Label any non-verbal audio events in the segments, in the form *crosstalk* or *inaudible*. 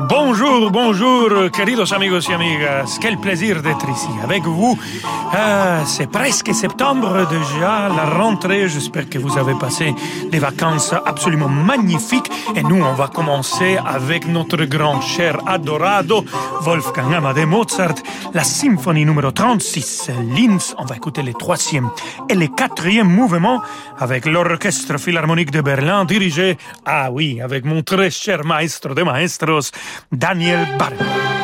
Bonjour, bonjour, queridos amigos y amigas. Quel plaisir d'être ici avec vous. Ah, c'est presque septembre déjà, la rentrée. J'espère que vous avez passé des vacances absolument magnifiques. Et nous, on va commencer avec notre grand cher adorado, Wolfgang Amadeus Mozart, la symphonie numéro 36, Linz. On va écouter le troisième et le quatrième mouvement avec l'orchestre philharmonique de Berlin dirigé, ah oui, avec mon très cher maestro de maestros, Daniel Barber.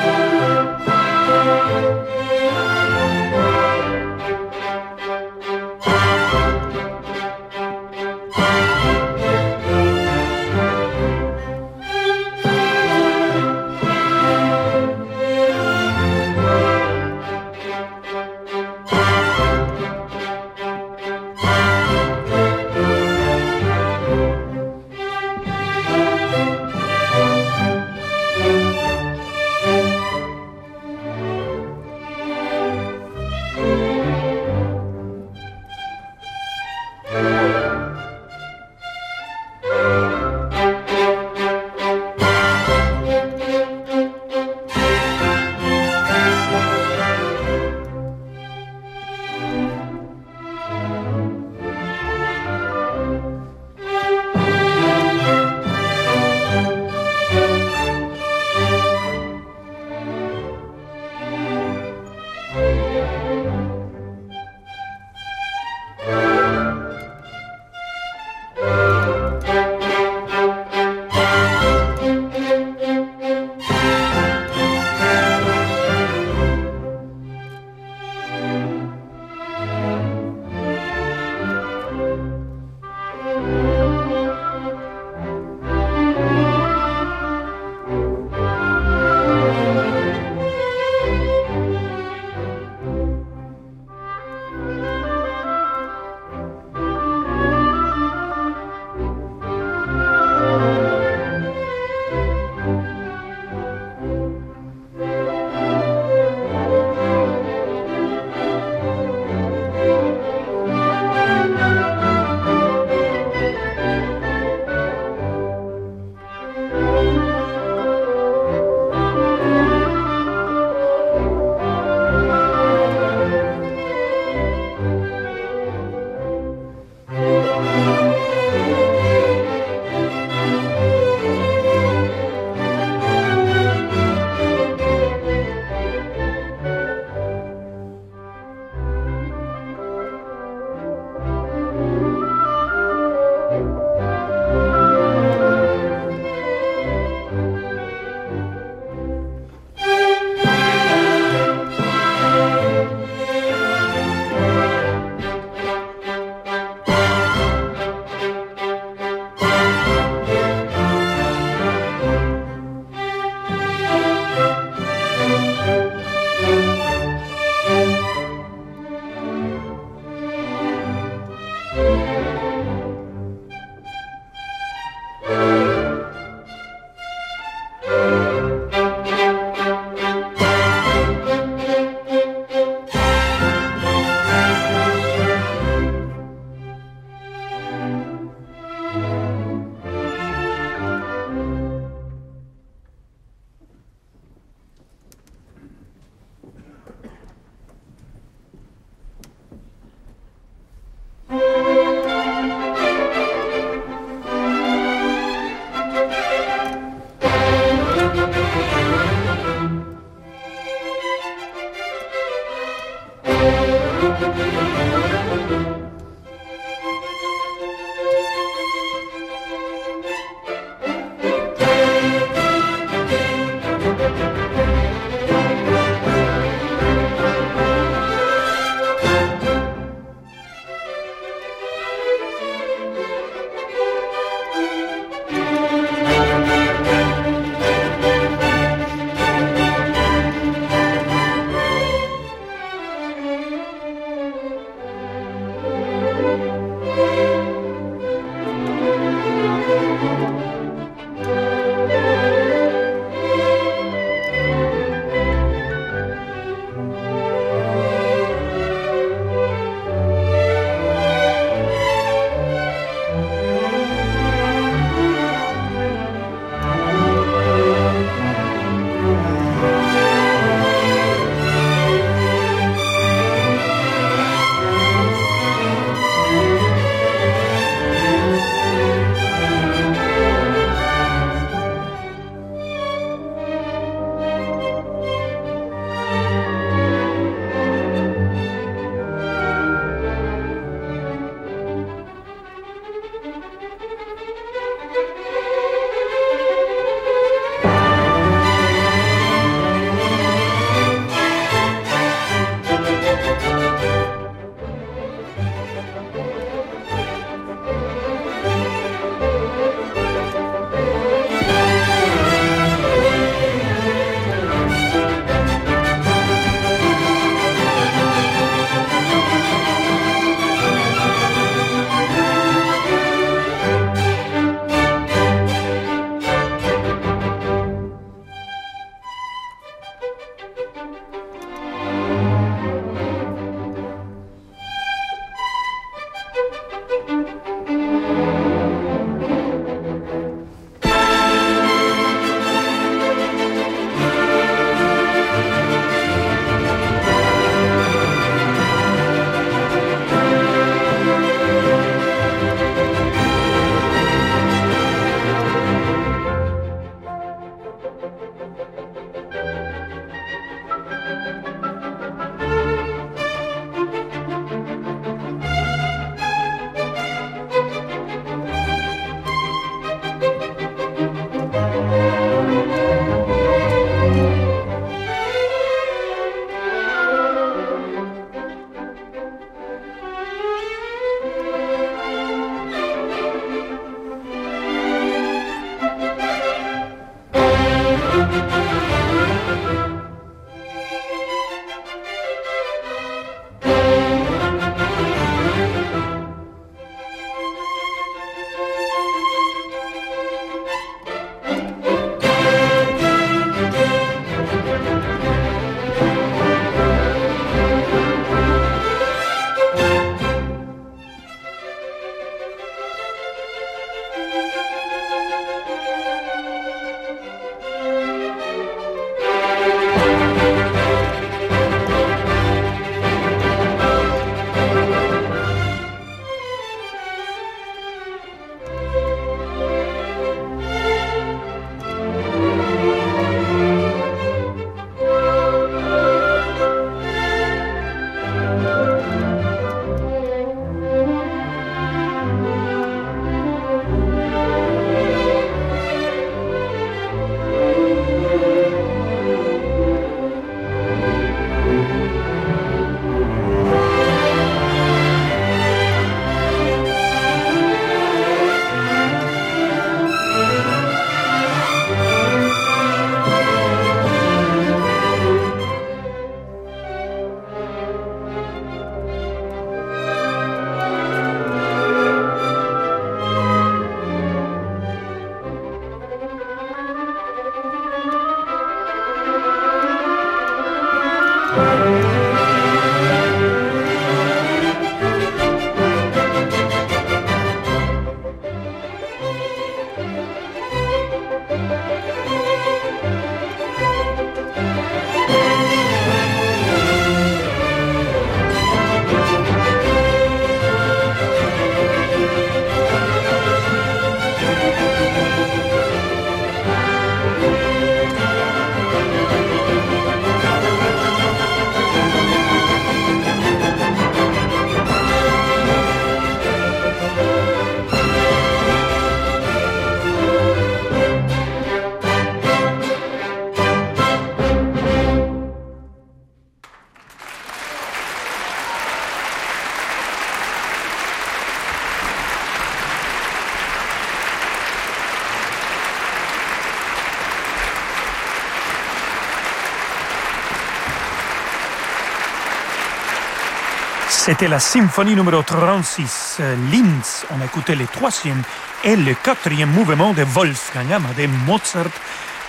C'était la symphonie numéro 36, euh, Linz. On a écouté le troisième et le quatrième mouvement de Wolfgang Amadeus Mozart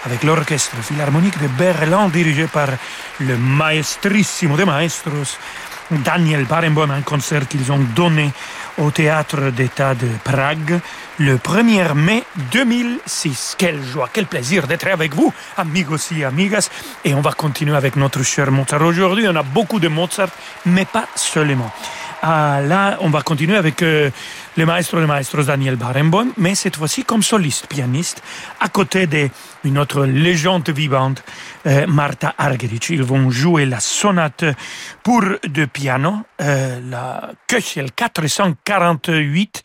avec l'orchestre philharmonique de Berlin dirigé par le maestrissimo de maestros Daniel Barenboim, un concert qu'ils ont donné au Théâtre d'État de Prague le 1er mai 2006. Quelle joie, quel plaisir d'être avec vous, amigos et amigas. Et on va continuer avec notre cher Mozart. Aujourd'hui, on a beaucoup de Mozart, mais pas seulement. Ah, là, on va continuer avec euh, le maestro de maestros Daniel Barenboim, mais cette fois-ci comme soliste pianiste, à côté d'une autre légende vivante, euh, Martha Argerich. Ils vont jouer la sonate pour deux pianos, euh, la Köchel 448.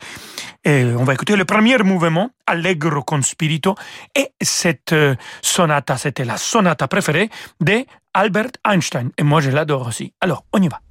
Et on va écouter le premier mouvement, Allegro con spirito, et cette sonata, c'était la sonata préférée de Albert Einstein. Et moi, je l'adore aussi. Alors, on y va.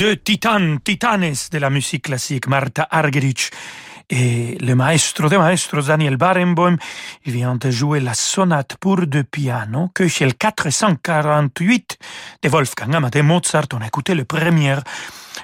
Deux titanes, titanes de la musique classique, Martha Argerich et le maestro des maestros Daniel Barenboim, il vient de jouer la sonate pour deux pianos que chez le 448 de Wolfgang Amadeus Mozart, on a écouté le premier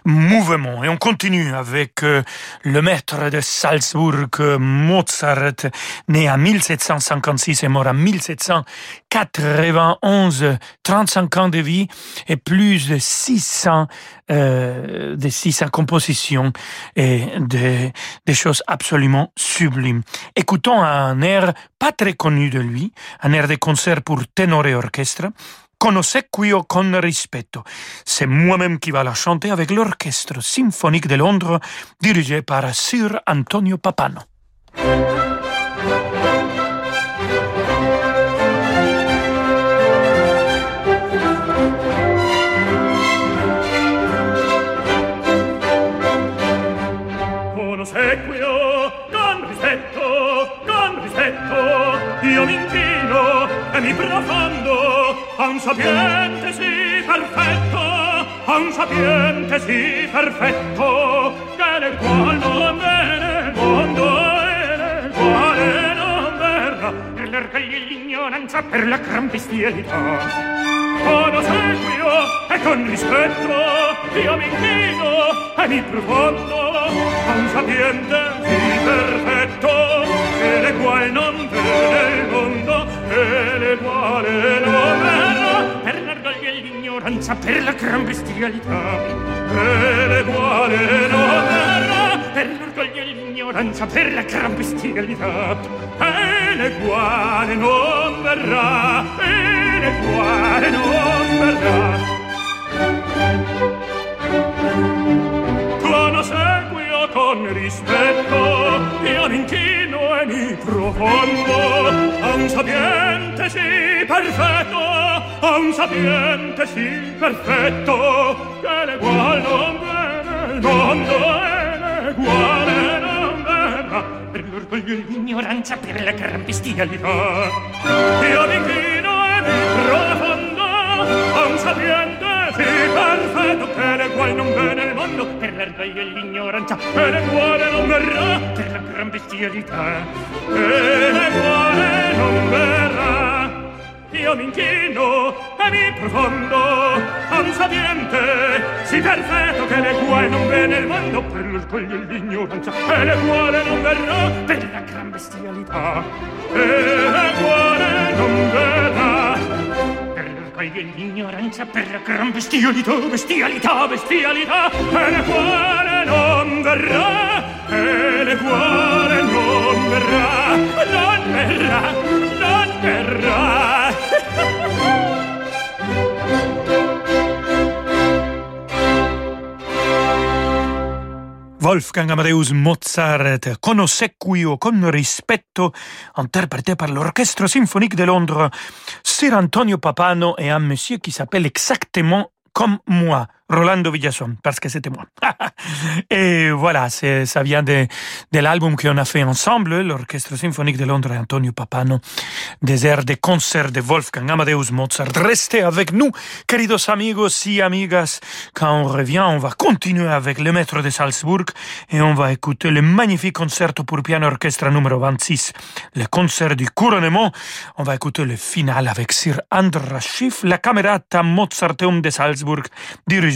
mouvement. Et on continue avec euh, le maître de Salzbourg, Mozart, né en 1756 et mort en 1791, 35 ans de vie et plus de 600, euh, de 600 compositions et des choses absolument sublimes. Écoutons un air pas très connu de lui, un air de concert pour ténor et orchestre, con ossequio con rispetto. C'est moi-même qui va la chanter avec l'Orchestre symphonique de Londres dirigé par Sir Antonio Papano. A un sapiente sì perfetto, a un sapiente sì perfetto, che nel qual non vene il mondo e nel quale non verrà. Per l'orgoglio e l'ignoranza, per la gran bestialità. Con ossequio e con rispetto io mi inchino e mi profondo. A un sapiente sì perfetto, che nel qual non vene il mondo e nel quale non l'ignoranza per la gran bestialità. Per le quale non verrà per l'orgoglio e l'ignoranza per la gran bestialità. E non verrà e le quale non verrà. Con seguio con rispetto io mi mi profondo a un sapiente sì perfetto a un sapiente sì perfetto che l'egual non vede il mondo e l'eguale non verrà per l'orgoglio e l'ignoranza per la gran bestialità io mi inchino e mi profondo a un sapiente sì perfetto che nel non vede il mondo per l'erdoglio e l'ignoranza e nel non verrà per la gran bestialità e nel non verrà. Io mi inchino e mi profondo a un sapiente sì perfetto che le qual non bene il mondo per l'orgoglio e l'ignoranza e nel quale non verrà per la gran bestialità e nel quale non verrà. raccoglie l'ignoranza per la gran bestialità, bestialità, bestialità, e le quale non verrà, e le quale non verrà, non verrà, non verrà. Wolfgang Amadeus Mozart, con ossequio, con rispetto, interprété par l'Orchestre symphonique de Londres, Sir Antonio Papano et un monsieur qui s'appelle exactement comme moi. Rolando Villason, parce que c'était moi. *laughs* et voilà, ça vient de, l'album qu'on a fait ensemble, l'Orchestre symphonique de Londres et Antonio Papano, des airs de concert de Wolfgang Amadeus Mozart. Restez avec nous, queridos amigos y amigas. Quand on revient, on va continuer avec le maître de Salzbourg et on va écouter le magnifique concerto pour piano orchestre numéro 26, le concert du couronnement. On va écouter le final avec Sir Andras Schiff, la Camerata Mozarteum de Salzbourg,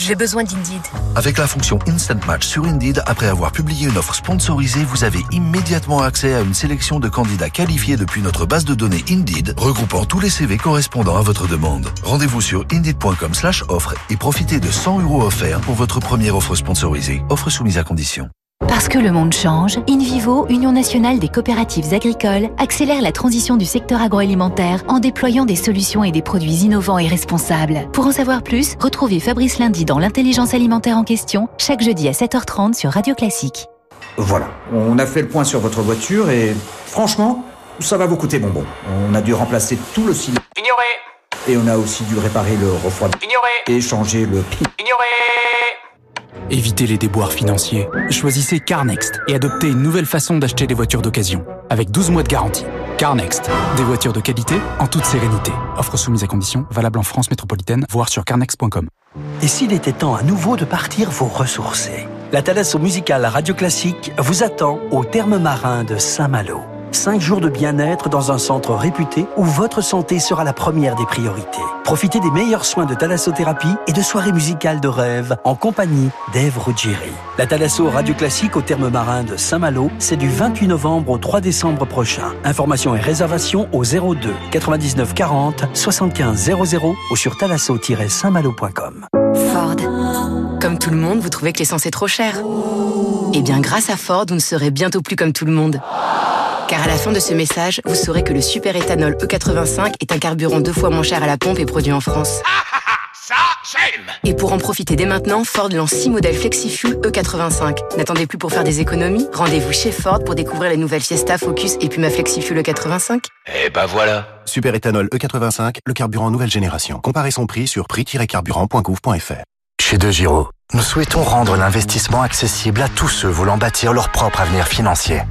J'ai besoin d'Indeed. Avec la fonction Instant Match sur Indeed, après avoir publié une offre sponsorisée, vous avez immédiatement accès à une sélection de candidats qualifiés depuis notre base de données Indeed, regroupant tous les CV correspondant à votre demande. Rendez-vous sur indeed.com slash offre et profitez de 100 euros offerts pour votre première offre sponsorisée. Offre soumise à condition. Parce que le monde change, InVivo, Union nationale des coopératives agricoles, accélère la transition du secteur agroalimentaire en déployant des solutions et des produits innovants et responsables. Pour en savoir plus, retrouvez Fabrice Lundi dans l'intelligence alimentaire en question, chaque jeudi à 7h30 sur Radio Classique. Voilà, on a fait le point sur votre voiture et franchement, ça va vous coûter bonbon. On a dû remplacer tout le ciment. Ignoré Et on a aussi dû réparer le refroidissement. Ignoré Et changer le pi. Ignoré Évitez les déboires financiers. Choisissez CarNext et adoptez une nouvelle façon d'acheter des voitures d'occasion. Avec 12 mois de garantie. CarNext. Des voitures de qualité en toute sérénité. Offre soumise à conditions, valable en France métropolitaine, voire sur carnext.com. Et s'il était temps à nouveau de partir vous ressourcer La Thalasso musicale Radio Classique vous attend au terme marin de Saint-Malo. Cinq jours de bien-être dans un centre réputé où votre santé sera la première des priorités. Profitez des meilleurs soins de thalassothérapie et de soirées musicales de rêve en compagnie d'Ève Ruggieri. La Thalasso Radio Classique au terme marin de Saint-Malo, c'est du 28 novembre au 3 décembre prochain. Informations et réservations au 02 99 40 75 00 ou sur thalasso-saintmalo.com. Ford. Comme tout le monde, vous trouvez que l'essence est trop chère Eh bien, grâce à Ford, vous ne serez bientôt plus comme tout le monde. Car à la fin de ce message, vous saurez que le super éthanol E85 est un carburant deux fois moins cher à la pompe et produit en France. Ça, j'aime Et pour en profiter dès maintenant, Ford lance 6 modèles FlexiFuel E85. N'attendez plus pour faire des économies Rendez-vous chez Ford pour découvrir les nouvelles Fiesta, Focus et Puma FlexiFuel E85. Eh ben voilà Super éthanol E85, le carburant nouvelle génération. Comparez son prix sur prix-carburant.gouv.fr. Chez De Giro, nous souhaitons rendre l'investissement accessible à tous ceux voulant bâtir leur propre avenir financier.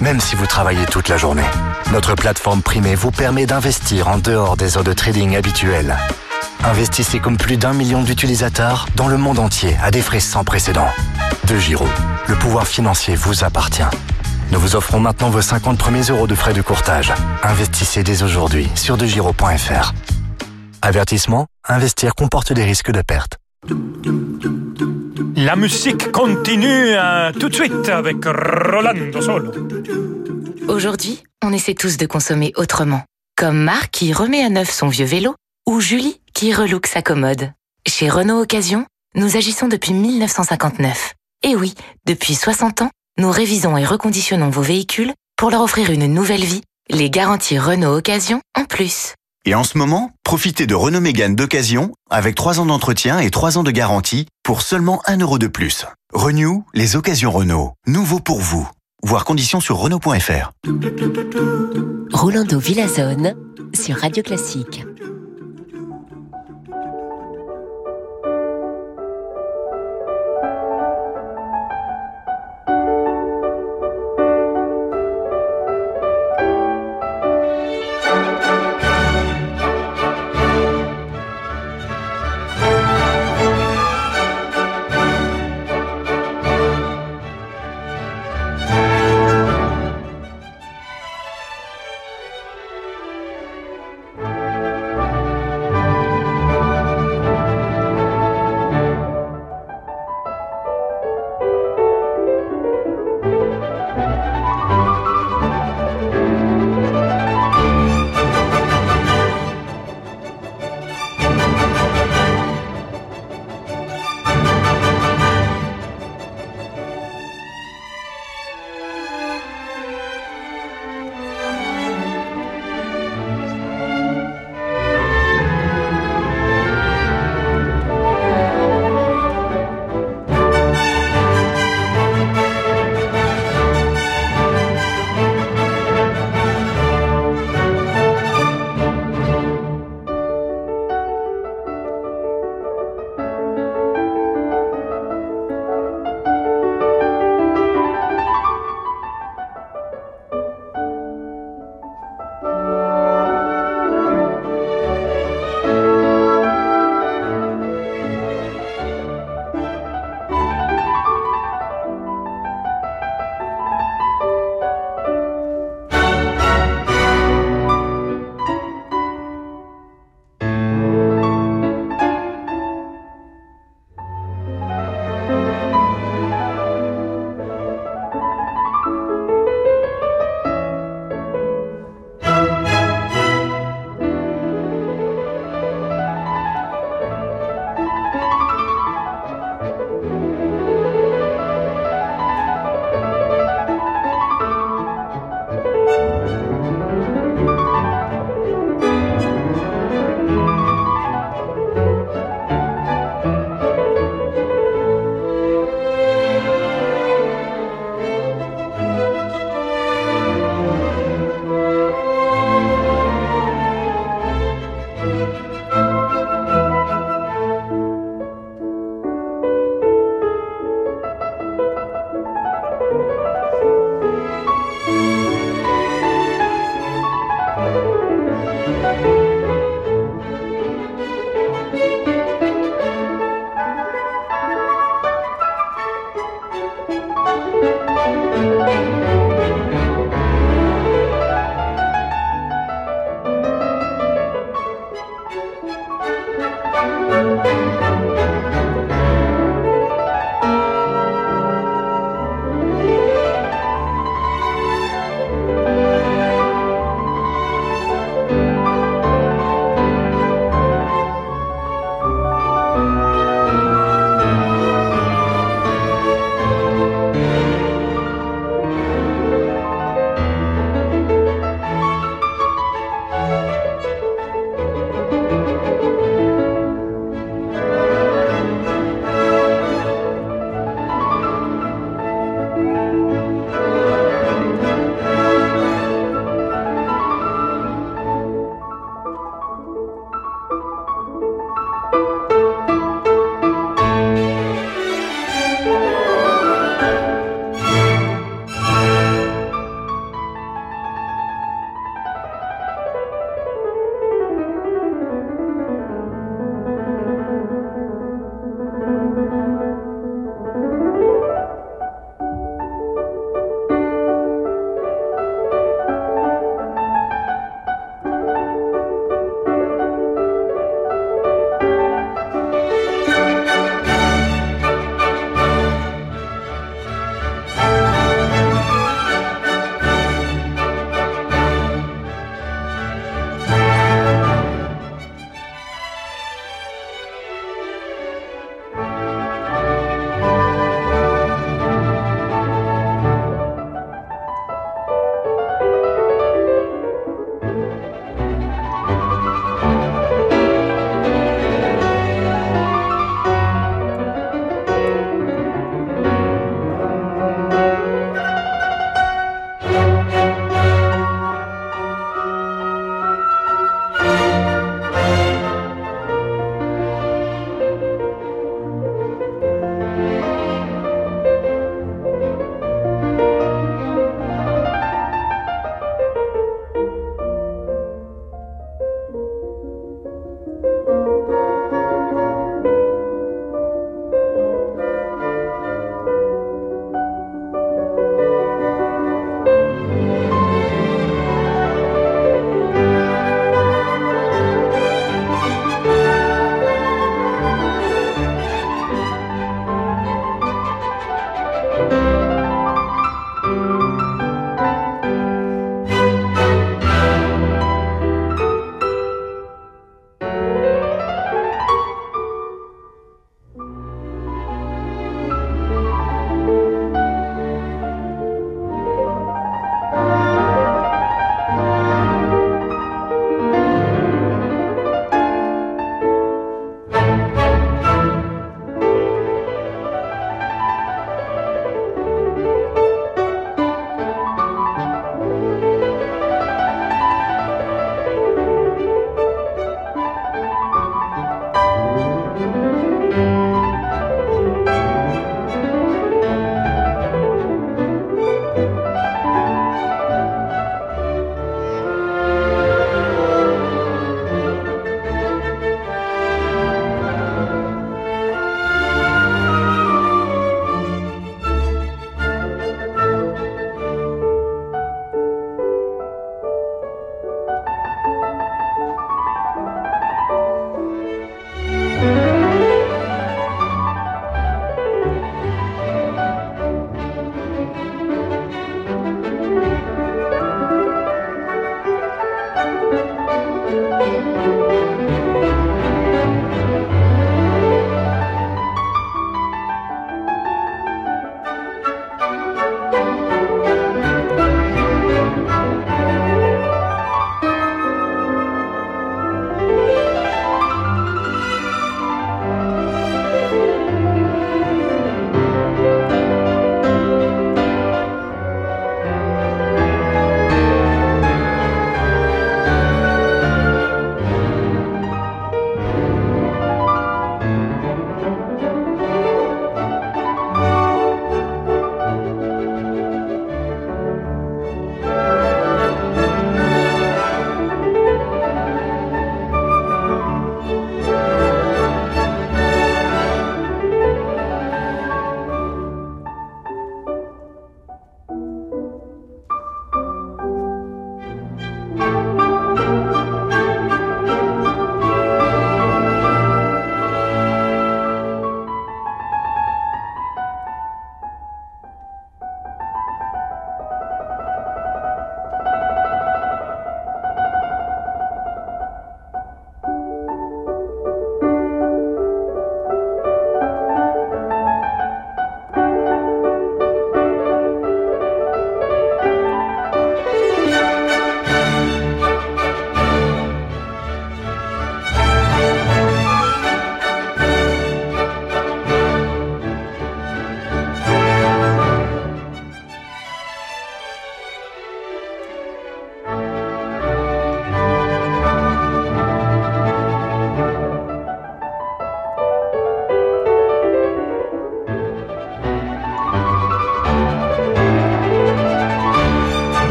Même si vous travaillez toute la journée, notre plateforme primée vous permet d'investir en dehors des heures de trading habituelles. Investissez comme plus d'un million d'utilisateurs dans le monde entier à des frais sans précédent. De Giro, le pouvoir financier vous appartient. Nous vous offrons maintenant vos 50 premiers euros de frais de courtage. Investissez dès aujourd'hui sur degiro.fr. Avertissement, investir comporte des risques de perte. La musique continue euh, tout de suite avec Rolando Solo. Aujourd'hui, on essaie tous de consommer autrement. Comme Marc qui remet à neuf son vieux vélo ou Julie qui relook sa commode. Chez Renault Occasion, nous agissons depuis 1959. Et oui, depuis 60 ans, nous révisons et reconditionnons vos véhicules pour leur offrir une nouvelle vie, les garanties Renault Occasion en plus. Et en ce moment, profitez de Renault Mégane d'occasion avec 3 ans d'entretien et 3 ans de garantie pour seulement 1 euro de plus. Renew, les occasions Renault. Nouveau pour vous. Voir conditions sur Renault.fr. Rolando Villazone sur Radio Classique.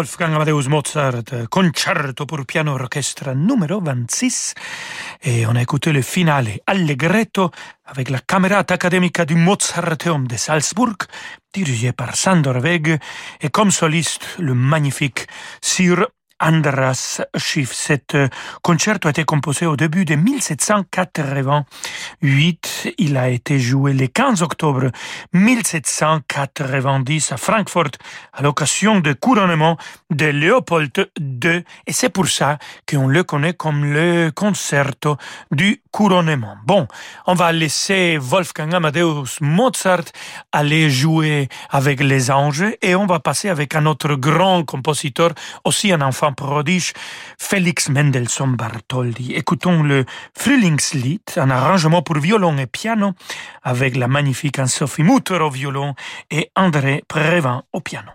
Wolfgang Amadeus Mozart, concerto pour piano orchestre numéro 26. Et on a écouté le finale Allegretto avec la Camerata Academica du Mozarteum de Salzburg, dirigé par Sandor Weg, et comme soliste le magnifique Sir Andras Schiff. Cet euh, concerto a été composé au début de 1788. Il a été joué le 15 octobre 1790 à Francfort à l'occasion du couronnement de Léopold II et c'est pour ça qu'on le connaît comme le concerto du couronnement. Bon, on va laisser Wolfgang Amadeus Mozart aller jouer avec les anges et on va passer avec un autre grand compositeur, aussi un enfant prodige, Félix Mendelssohn Bartholdy. Écoutons le Frühlingslied, un arrangement pour violon et piano avec la magnifique Anne-Sophie Mutter au violon et André Prévin au piano.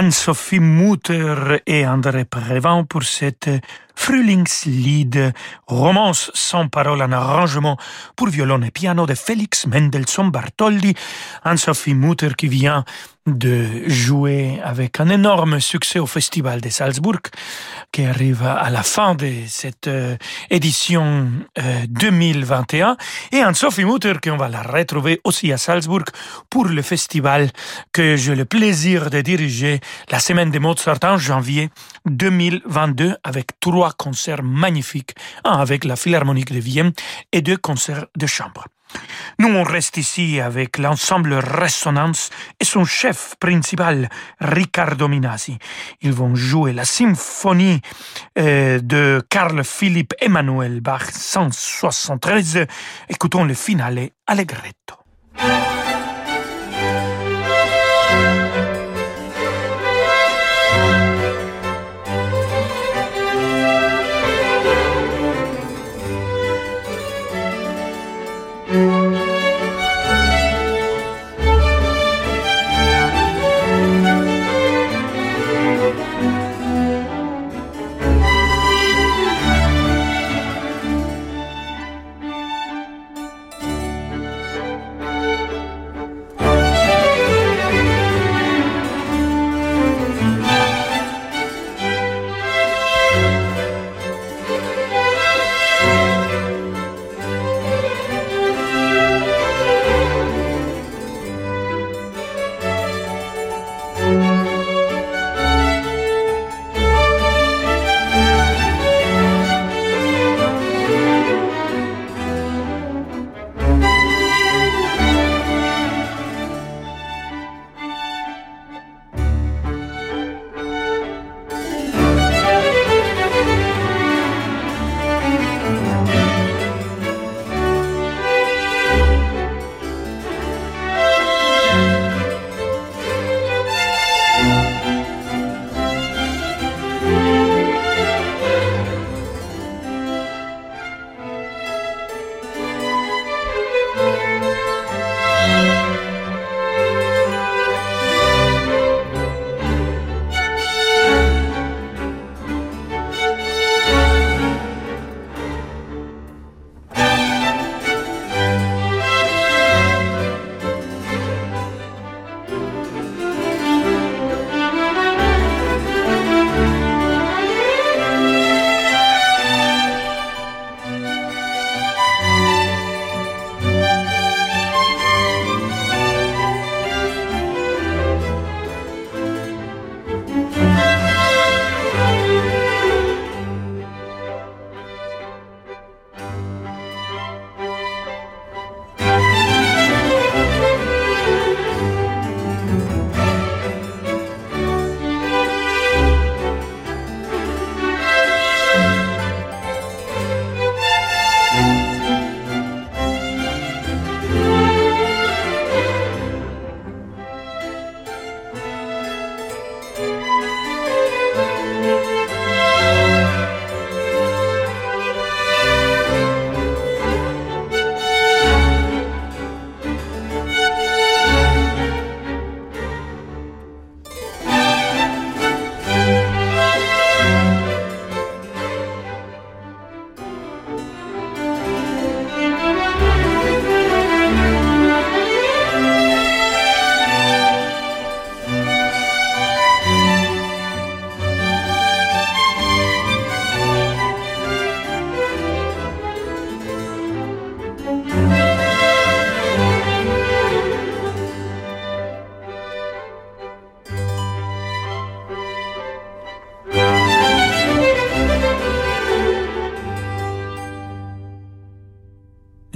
Anne-Sophie Mutter et André Prévent pour cette Frühlingslied, romance sans parole en arrangement pour violon et piano de Félix Mendelssohn Bartholdy, Anne-Sophie Mutter qui vient de jouer avec un énorme succès au Festival de Salzbourg, qui arrive à la fin de cette euh, édition euh, 2021, et Anne-Sophie Mutter, qu'on va la retrouver aussi à Salzbourg pour le festival que j'ai le plaisir de diriger la semaine de Mozart en janvier 2022 avec trois concerts magnifiques, un avec la Philharmonique de Vienne et deux concerts de chambre. Nous, on reste ici avec l'ensemble Résonance et son chef principal, Riccardo Minasi. Ils vont jouer la symphonie euh, de Carl Philipp Emanuel Bach 173. Écoutons le finale Allegretto.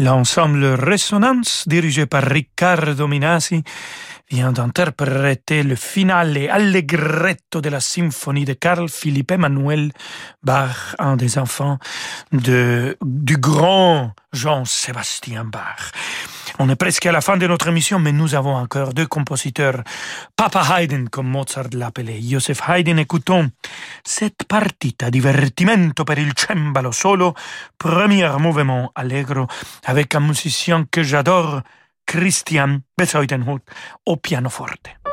L'ensemble Résonance, dirigé par Riccardo Minasi, vient d'interpréter le finale allegretto de la symphonie de Carl Philippe Emmanuel Bach, un des enfants du grand Jean-Sébastien Bach. On est presque à la fin de notre émission, mais nous avons encore deux compositeurs. Papa Haydn, comme Mozart l'appelait. Joseph Haydn, écoutons cette partita divertimento per il cembalo solo, premier mouvement allegro, avec un musicien que j'adore, Christian Bezuidenhut, au pianoforte.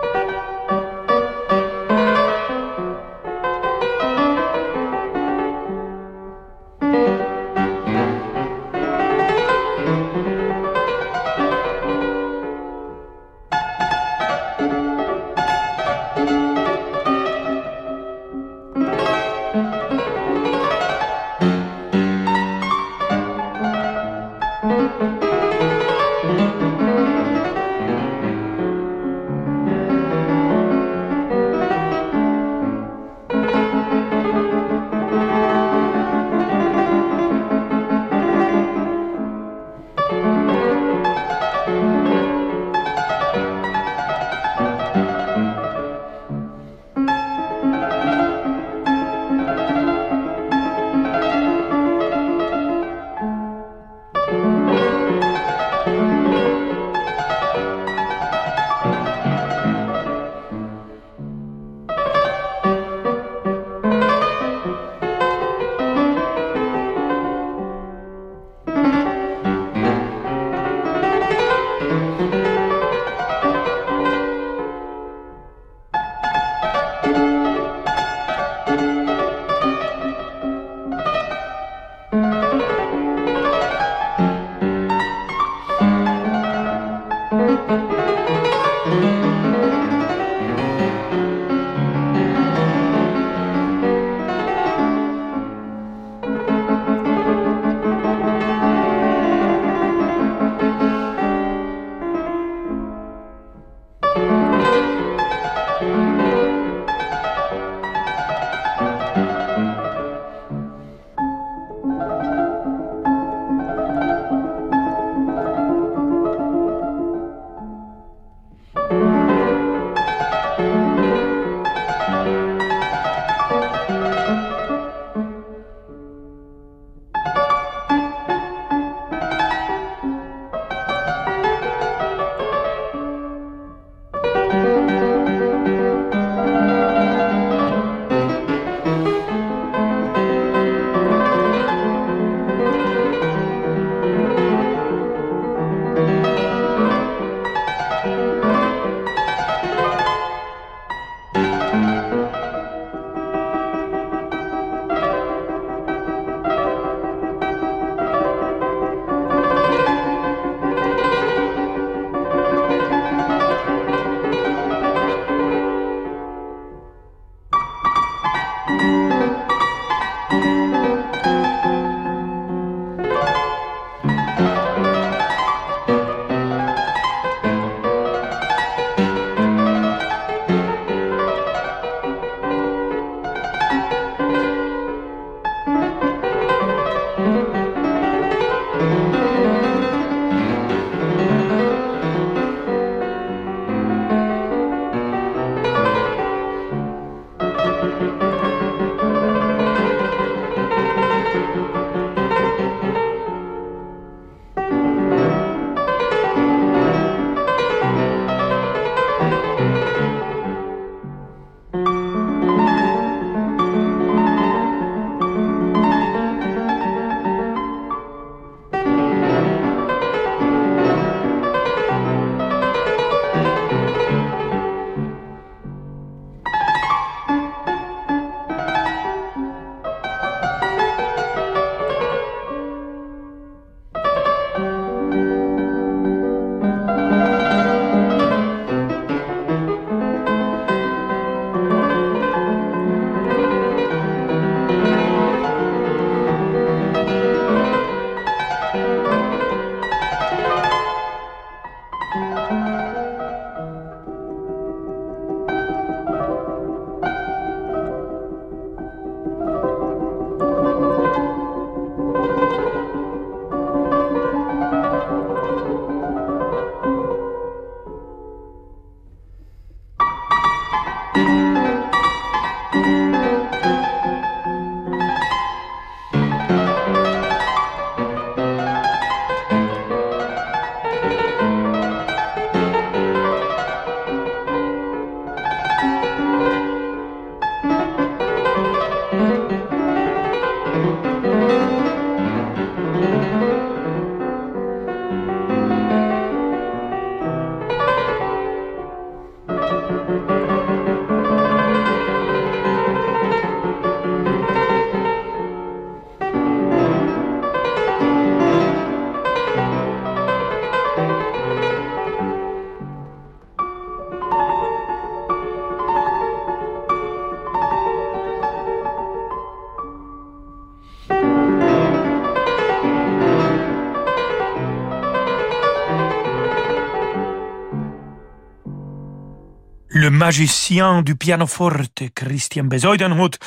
Le magicien du pianoforte Christian Besoidenhut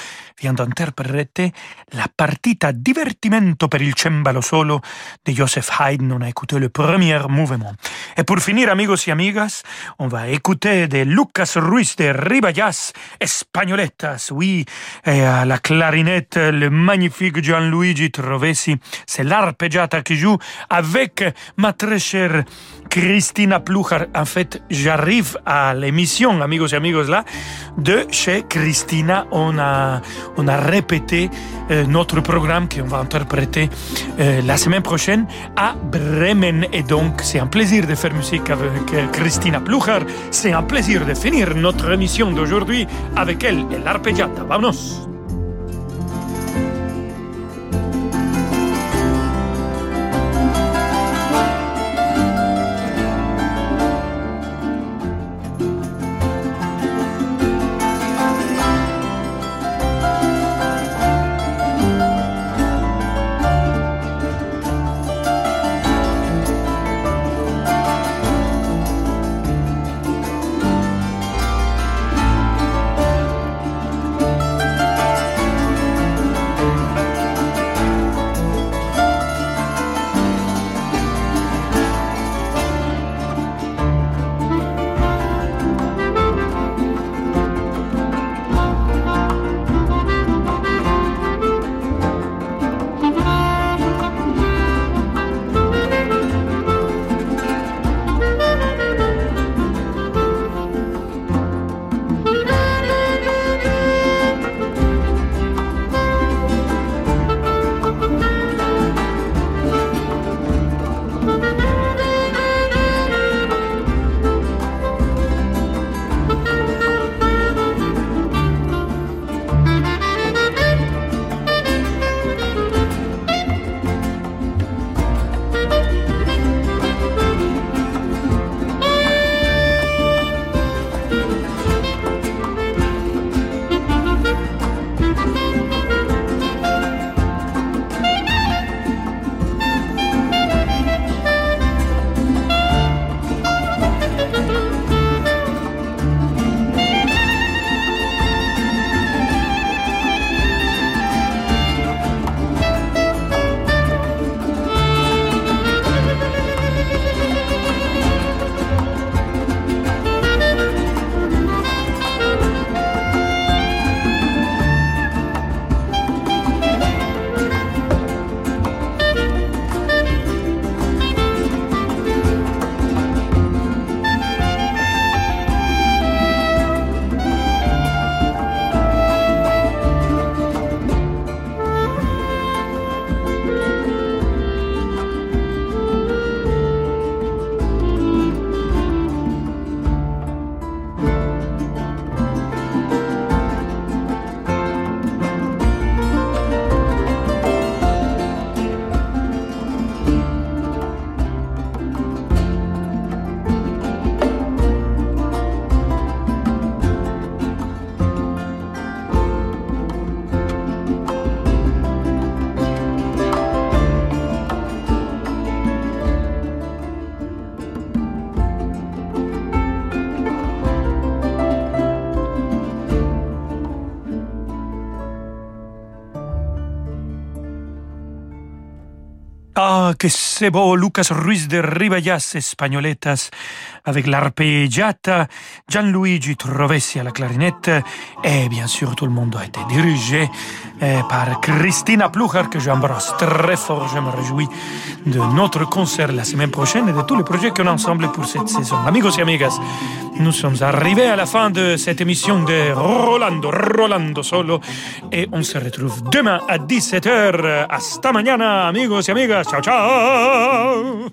la partita divertimento per il cembalo solo de Joseph Haydn. On a écouté le premier mouvement. Et pour finir, amigos y amigas, on va écouter de Lucas Ruiz de Ribayas, Espagnoletas, oui, et à la clarinette, le magnifique Gianluigi Trovesi. C'est l'arpeggiata qui joue avec ma très chère Christina Plujar. En fait, j'arrive à l'émission amigos y amigos, là, de chez Christina. On a, on a répété euh, notre programme qu'on va interpréter euh, la semaine prochaine à Bremen. Et donc, c'est un plaisir de faire musique avec euh, Christina Plucher. C'est un plaisir de finir notre émission d'aujourd'hui avec elle et l'arpeggiata. Vámonos! Que beau, Lucas Ruiz de Ribayas, Espagnoletas, avec l'arpeggiata, Gianluigi Trovesi à la clarinette, et bien sûr tout le monde a été dirigé eh, par Christina Plucher, que j'embrasse très fort, je me réjouis de notre concert la semaine prochaine et de tous les projets qu'on a ensemble pour cette saison. Amigos et amigas, nous sommes arrivés à la fin de cette émission de Rolando, Rolando Solo, et on se retrouve demain à 17h. Hasta mañana, amigos et amigas. Ciao, ciao!